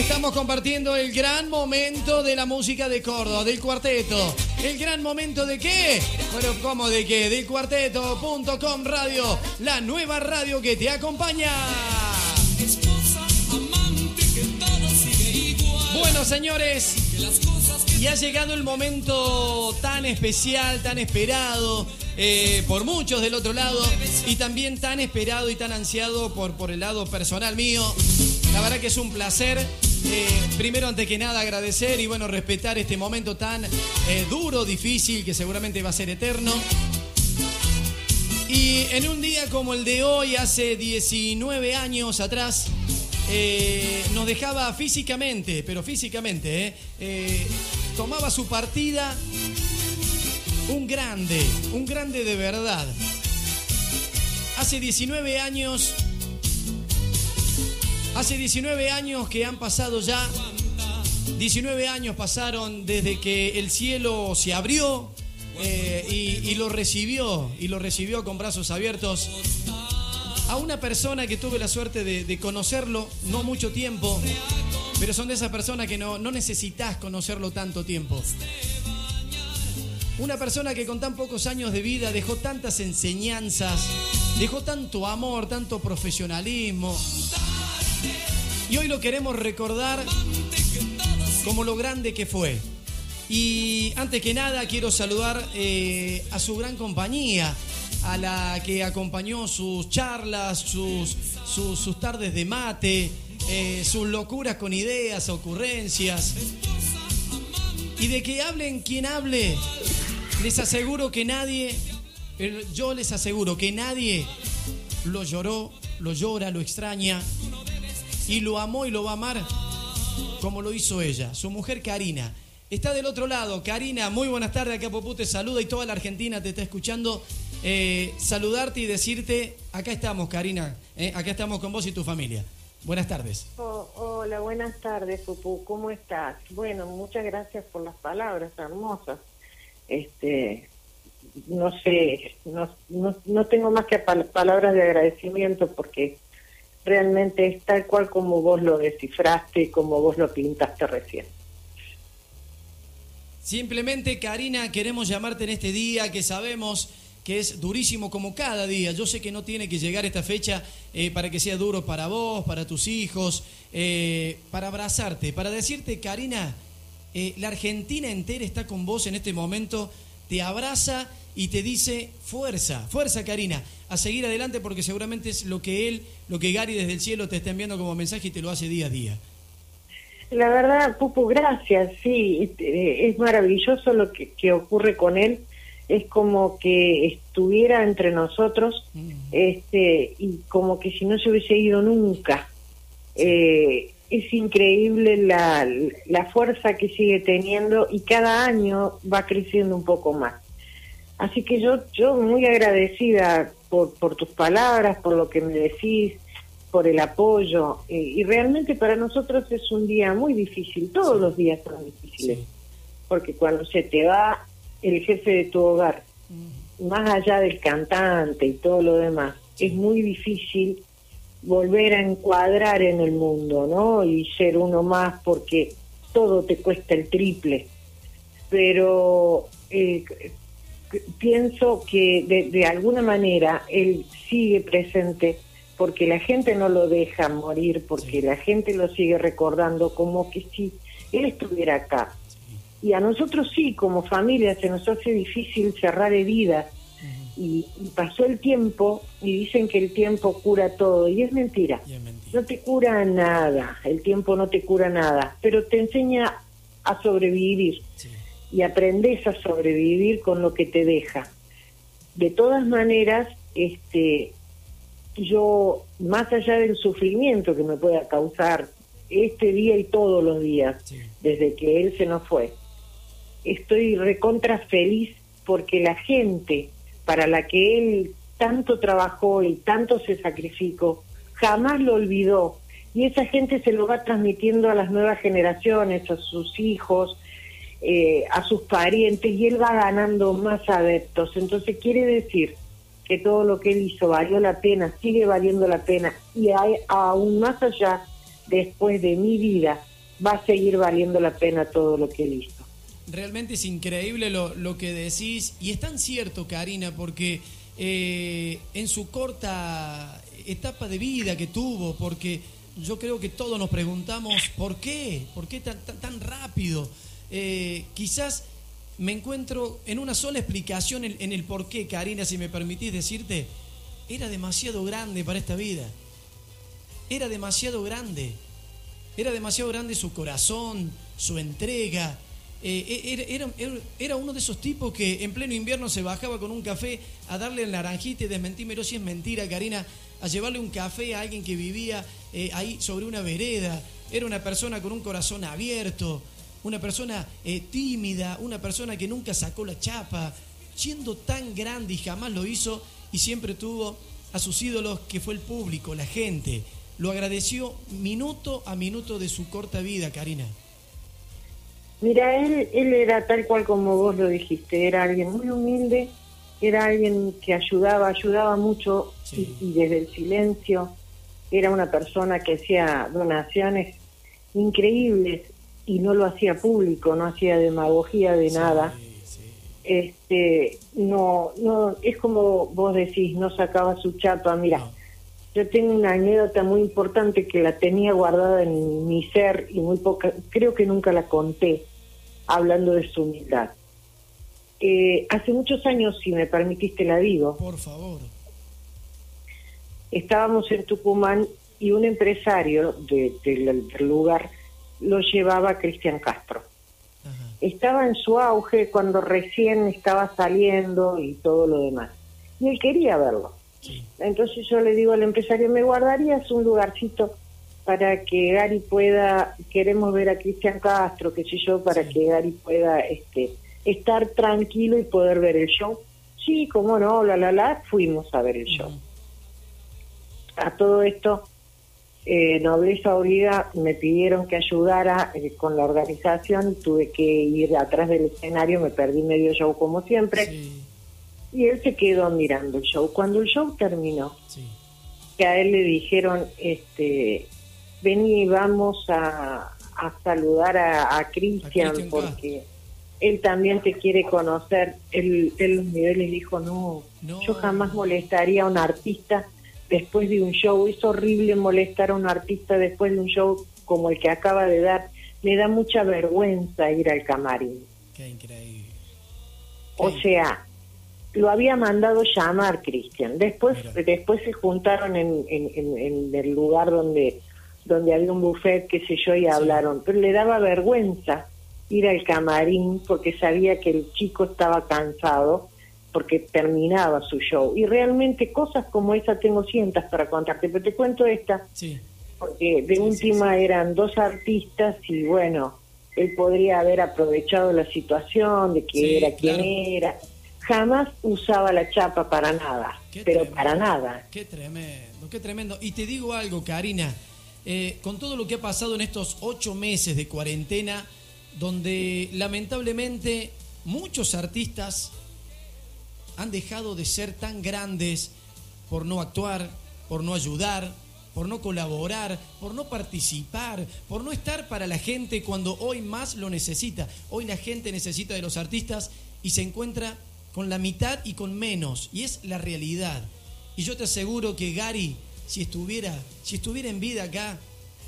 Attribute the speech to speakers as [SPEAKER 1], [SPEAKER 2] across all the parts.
[SPEAKER 1] Estamos compartiendo el gran momento de la música de Córdoba, del cuarteto. ¿El gran momento de qué? Bueno, ¿cómo de qué? Del cuarteto.com radio, la nueva radio que te acompaña. Bueno, señores, y ha llegado el momento tan especial, tan esperado eh, por muchos del otro lado y también tan esperado y tan ansiado por, por el lado personal mío. La verdad que es un placer. Eh, primero, antes que nada, agradecer y bueno, respetar este momento tan eh, duro, difícil, que seguramente va a ser eterno. Y en un día como el de hoy, hace 19 años atrás, eh, nos dejaba físicamente, pero físicamente, tomaba su partida un grande, un grande de verdad. Hace 19 años, hace 19 años que han pasado ya, 19 años pasaron desde que el cielo se abrió eh, y, lo recibió, y lo recibió con brazos abiertos a una persona que tuve la suerte de, conocerlo no mucho tiempo, pero son de esas personas que no necesitas conocerlo tanto tiempo. Una persona que con tan pocos años de vida dejó tantas enseñanzas, dejó tanto amor, tanto profesionalismo. Y hoy lo queremos recordar como lo grande que fue. Y antes que nada quiero saludar eh, a su gran compañía, a la que acompañó sus charlas, sus, sus, tardes de mate, eh, sus locuras con ideas, ocurrencias. Y de que hablen quien hable, les aseguro que nadie, eh, yo les aseguro que nadie lo lloró, lo llora, lo extraña y lo amó y lo va a amar como lo hizo ella, su mujer Karina. Está del otro lado, Karina, muy buenas tardes, acá Popú te saluda y toda la Argentina te está escuchando. Eh, saludarte y decirte, acá estamos Karina, eh, acá estamos con vos y tu familia. Buenas tardes.
[SPEAKER 2] Oh, hola, buenas tardes, Pupu. ¿Cómo estás? Bueno, muchas gracias por las palabras hermosas. Este, no sé, no, no, no tengo más que pal- palabras de agradecimiento porque realmente es tal cual como vos lo descifraste como vos lo pintaste recién.
[SPEAKER 1] Simplemente, Karina, queremos llamarte en este día que sabemos que es durísimo como cada día. Yo sé que no tiene que llegar esta fecha eh, para que sea duro para vos, para tus hijos, eh, para abrazarte, para decirte, Karina, eh, la Argentina entera está con vos en este momento, te abraza y te dice, fuerza, fuerza, Karina, a seguir adelante porque seguramente es lo que él, lo que Gary desde el cielo te está enviando como mensaje y te lo hace día a día.
[SPEAKER 2] La verdad, Pupu, gracias, sí, eh, es maravilloso lo que, que ocurre con él, es como que estuviera entre nosotros, este, y como que si no se hubiese ido nunca. Eh, es increíble la, la fuerza que sigue teniendo y cada año va creciendo un poco más. Así que yo, yo muy agradecida por, por tus palabras, por lo que me decís, por el apoyo. y realmente para nosotros es un día muy difícil, todos los días son difíciles, porque cuando se te va el jefe de tu hogar, más allá del cantante y todo lo demás, es muy difícil volver a encuadrar en el mundo, ¿no? Y ser uno más porque todo te cuesta el triple. Pero eh, pienso que de, de alguna manera él sigue presente porque la gente no lo deja morir, porque la gente lo sigue recordando como que si él estuviera acá. Y a nosotros sí, como familia, se nos hace difícil cerrar heridas. Y, y pasó el tiempo y dicen que el tiempo cura todo. Y es mentira.
[SPEAKER 1] Y es mentira.
[SPEAKER 2] No te cura nada, el tiempo no te cura nada, pero te enseña a sobrevivir
[SPEAKER 1] Sí.
[SPEAKER 2] Y aprendes a sobrevivir con lo que te deja. De todas maneras, este, yo, más allá del sufrimiento que me pueda causar este día y todos los días,
[SPEAKER 1] Sí.
[SPEAKER 2] desde que él se nos fue, estoy recontra feliz porque la gente para la que él tanto trabajó y tanto se sacrificó, jamás lo olvidó. Y esa gente se lo va transmitiendo a las nuevas generaciones, a sus hijos, eh, a sus parientes, y él va ganando más adeptos. Entonces quiere decir que todo lo que él hizo valió la pena, sigue valiendo la pena, y hay, aún más allá después de mi vida, va a seguir valiendo la pena todo lo que he visto.
[SPEAKER 1] Realmente es increíble lo, lo que decís y es tan cierto, Karina, porque eh, en su corta etapa de vida que tuvo, porque yo creo que todos nos preguntamos por qué, por qué tan, tan, rápido. Eh, quizás me encuentro en una sola explicación en, el por qué, Karina, si me permitís decirte, era demasiado grande para esta vida. Era demasiado grande. Era demasiado grande su corazón, su entrega, eh, era, era, uno de esos tipos que en pleno invierno se bajaba con un café a darle el naranjita y desmentímelo si es mentira, Karina, a llevarle un café a alguien que vivía eh, ahí sobre una vereda. Era una persona con un corazón abierto, una persona eh, tímida, una persona que nunca sacó la chapa, siendo tan grande y jamás lo hizo y siempre tuvo a sus ídolos que fue el público, la gente. Lo agradeció minuto a minuto de su corta vida, Karina.
[SPEAKER 2] Mira, él, él era tal cual como vos lo dijiste, era alguien muy humilde, era alguien que ayudaba, ayudaba mucho y, desde el silencio era una persona que hacía donaciones increíbles y no lo hacía público, no hacía demagogía de nada. Este, no, no, es como vos decís, no sacaba su chapa, mira. Yo tengo una anécdota muy importante que la tenía guardada en mi ser y muy poca, creo que nunca la conté hablando de su humildad. Eh, hace muchos años, si me permitiste, la digo.
[SPEAKER 1] Por favor.
[SPEAKER 2] Estábamos en Tucumán y un empresario del lugar lo llevaba Cristian Castro. Estaba en su auge cuando recién estaba saliendo y todo lo demás. Y él quería verlo. Entonces yo le digo al empresario, ¿me guardarías un lugarcito para que Gary pueda, queremos ver a Cristian Castro, qué sé yo, para que Gary pueda este, estar tranquilo y poder ver el show. Sí, cómo no, la, la, la, fuimos a ver el show. A todo esto, eh, Nobleza Obliga me pidieron que ayudara eh, con la organización, tuve que ir atrás del escenario, me perdí medio show como siempre, y él se quedó mirando el show. Cuando el show terminó, que a él le dijeron, este, vení, vamos a, saludar a, Cristian porque él también te quiere conocer. Él, él les dijo, no, yo jamás molestaría a un artista después de un show. Es horrible molestar a un artista después de un show como el que acaba de dar. Me da mucha vergüenza ir al camarín.
[SPEAKER 1] Qué increíble.
[SPEAKER 2] O sea, lo había mandado llamar Cristian. Después, después se juntaron en, en, el lugar donde donde había un buffet, qué sé yo, y hablaron. Pero le daba vergüenza ir al camarín porque sabía que el chico estaba cansado porque terminaba su show. Y realmente cosas como esa tengo cientas para contarte, pero te cuento esta, porque de última eran dos artistas y bueno, él podría haber aprovechado la situación de que era quien era. Jamás usaba la chapa para nada, pero para nada.
[SPEAKER 1] Qué tremendo, qué tremendo. Y te digo algo, Karina, eh, con todo lo que ha pasado en estos ocho meses de cuarentena, donde lamentablemente muchos artistas han dejado de ser tan grandes por no actuar, por no ayudar, por no colaborar, por no participar, por no estar para la gente cuando hoy más lo necesita. Hoy la gente necesita de los artistas y se encuentra con la mitad y con menos. Y es la realidad. Y yo te aseguro que Gary si estuviera, si estuviera en vida acá,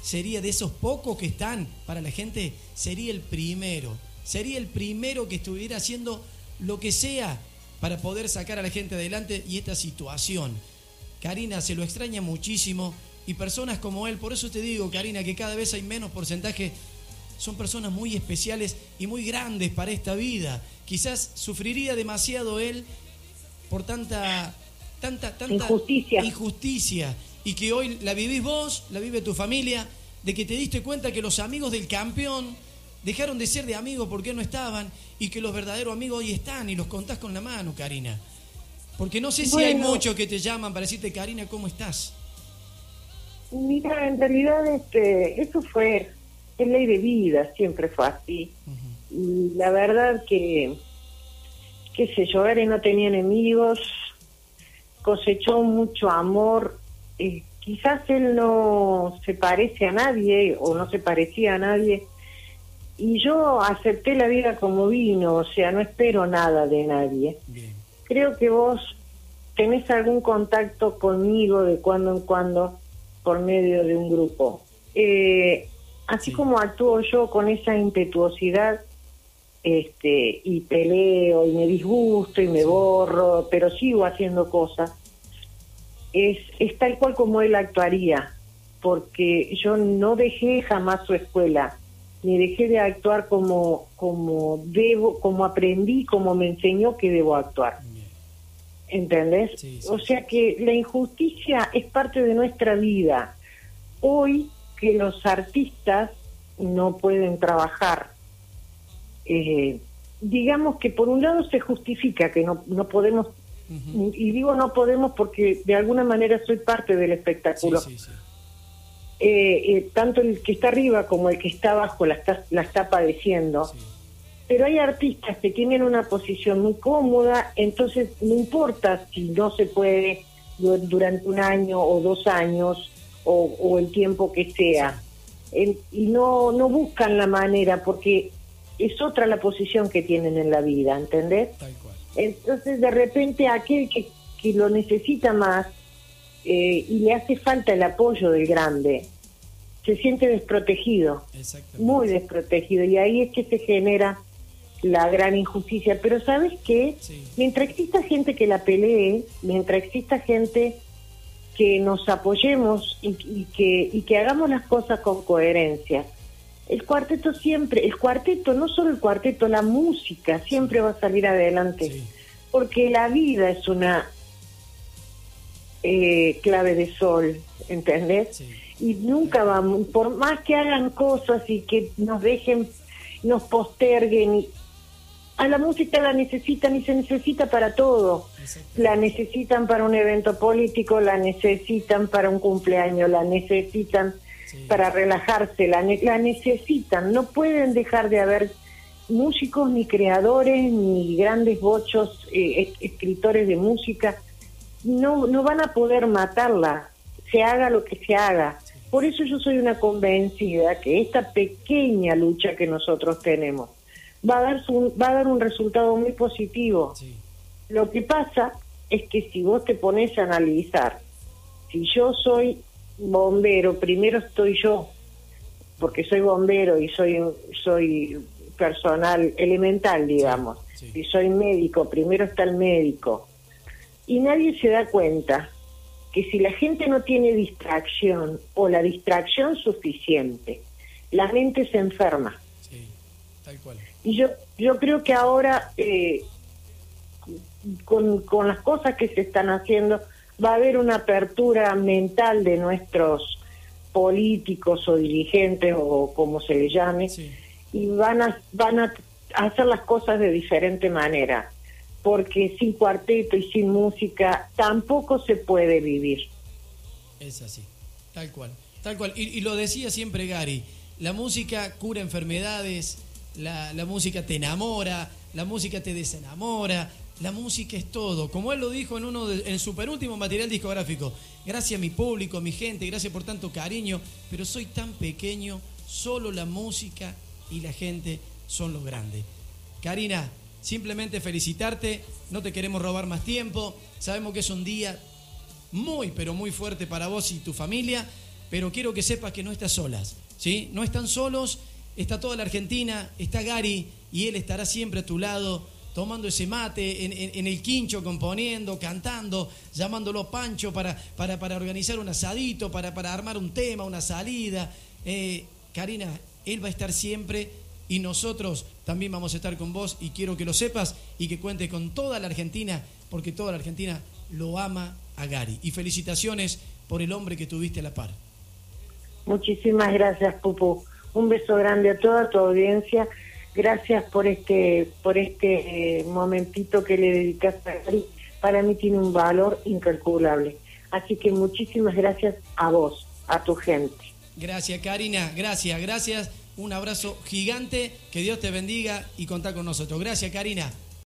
[SPEAKER 1] sería de esos pocos que están para la gente, sería el primero. Sería el primero que estuviera haciendo lo que sea para poder sacar a la gente adelante y esta situación. Karina se lo extraña muchísimo y personas como él, por eso te digo, Karina, que cada vez hay menos porcentaje, son personas muy especiales y muy grandes para esta vida. Quizás sufriría demasiado él por tanta tanta tanta
[SPEAKER 2] injusticia.
[SPEAKER 1] injusticia y que hoy la vivís vos, la vive tu familia, de que te diste cuenta que los amigos del campeón dejaron de ser de amigos porque no estaban y que los verdaderos amigos hoy están y los contás con la mano, Karina. Porque no sé si hay muchos que te llaman para decirte, Karina, ¿cómo estás?
[SPEAKER 2] Mira, en realidad este, eso fue, es ley de vida, siempre fue así. Y la verdad que, qué sé yo, Gary no tenía enemigos, cosechó mucho amor quizás él no se parece a nadie o no se parecía a nadie y yo acepté la vida como vino, o sea, no espero nada de nadie. Creo que vos tenés algún contacto conmigo de cuando en cuando por medio de un grupo. Eh, así como actúo yo con esa impetuosidad este y peleo y me disgusto y me borro, pero sigo haciendo cosas, es, es tal cual como él actuaría, porque yo no dejé jamás su escuela, ni dejé de actuar como, como debo, como aprendí, como me enseñó que debo actuar. ¿Entendés? o sea que la injusticia es parte de nuestra vida. Hoy que los artistas no pueden trabajar, eh, digamos que por un lado se justifica que no, no podemos, y digo no podemos porque de alguna manera soy parte del espectáculo. Eh, eh, tanto el que está arriba como el que está abajo la está, la está padeciendo pero hay artistas que tienen una posición muy cómoda, entonces no importa si no se puede durante un año o dos años o, el tiempo que sea. y no, no buscan la manera porque es otra la posición que tienen en la vida, ¿entendés? Entonces de repente aquel que, que lo necesita más eh, y le hace falta el apoyo del grande, se siente desprotegido, muy desprotegido, y ahí es que se genera la gran injusticia. Pero ¿sabes qué? Mientras exista gente que la pelee, mientras exista gente que nos apoyemos y, que, y que hagamos las cosas con coherencia, el cuarteto siempre, el cuarteto, no solo el cuarteto, la música siempre va a salir adelante. Porque la vida es una eh, clave de sol, ¿entendés? Y nunca vamos, por más que hagan cosas y que nos dejen, nos posterguen, a la música la necesitan y se necesita para todo. La necesitan para un evento político, la necesitan para un cumpleaños, la necesitan para relajarse, la, la necesitan. No pueden dejar de haber músicos, ni creadores, ni grandes bochos, eh, escritores de música. No, no van a poder matarla, se haga lo que se haga. Por eso yo soy una convencida que esta pequeña lucha que nosotros tenemos, va a dar, va a dar un resultado muy positivo. Lo que pasa es que si vos te pones a analizar, si yo soy bombero, primero estoy yo, porque soy bombero y soy, soy personal elemental, digamos, y soy médico, primero está el médico. Y nadie se da cuenta que si la gente no tiene distracción o la distracción suficiente, la mente se enferma. tal cual. Y yo, yo creo que ahora, eh, con, con las cosas que se están haciendo, va a haber una apertura mental de nuestros políticos o dirigentes o como se les llame, y van a, van a hacer las cosas de diferente manera, porque sin cuarteto y sin música tampoco se puede vivir.
[SPEAKER 1] Es así, tal cual, tal cual. Y, lo decía siempre Gary, la música cura enfermedades, la, música te enamora, la música te desenamora, la música es todo. Como él lo dijo en uno de, en su penúltimo material discográfico, gracias a mi público, mi gente, gracias por tanto cariño, pero soy tan pequeño, solo la música y la gente son los grandes. Karina, simplemente felicitarte, no te queremos robar más tiempo, sabemos que es un día muy, pero muy fuerte para vos y tu familia, pero quiero que sepas que no estás solas, ¿sí? No están solos está toda la Argentina, está Gary y él estará siempre a tu lado tomando ese mate, en, el quincho componiendo, cantando, llamándolo Pancho para, para, para organizar un asadito, para, para, armar un tema, una salida. Eh, Karina, él va a estar siempre y nosotros también vamos a estar con vos y quiero que lo sepas y que cuentes con toda la Argentina, porque toda la Argentina lo ama a Gary. Y felicitaciones por el hombre que tuviste a la par.
[SPEAKER 2] Muchísimas gracias, Pupu. Un beso grande a toda tu audiencia. Gracias por este por este eh, momentito que le dedicaste a Gary. Para mí tiene un valor incalculable. Así que muchísimas gracias a vos, a tu gente.
[SPEAKER 1] Gracias, Karina. Gracias, gracias. Un abrazo gigante. Que Dios te bendiga y contá con nosotros. Gracias, Karina.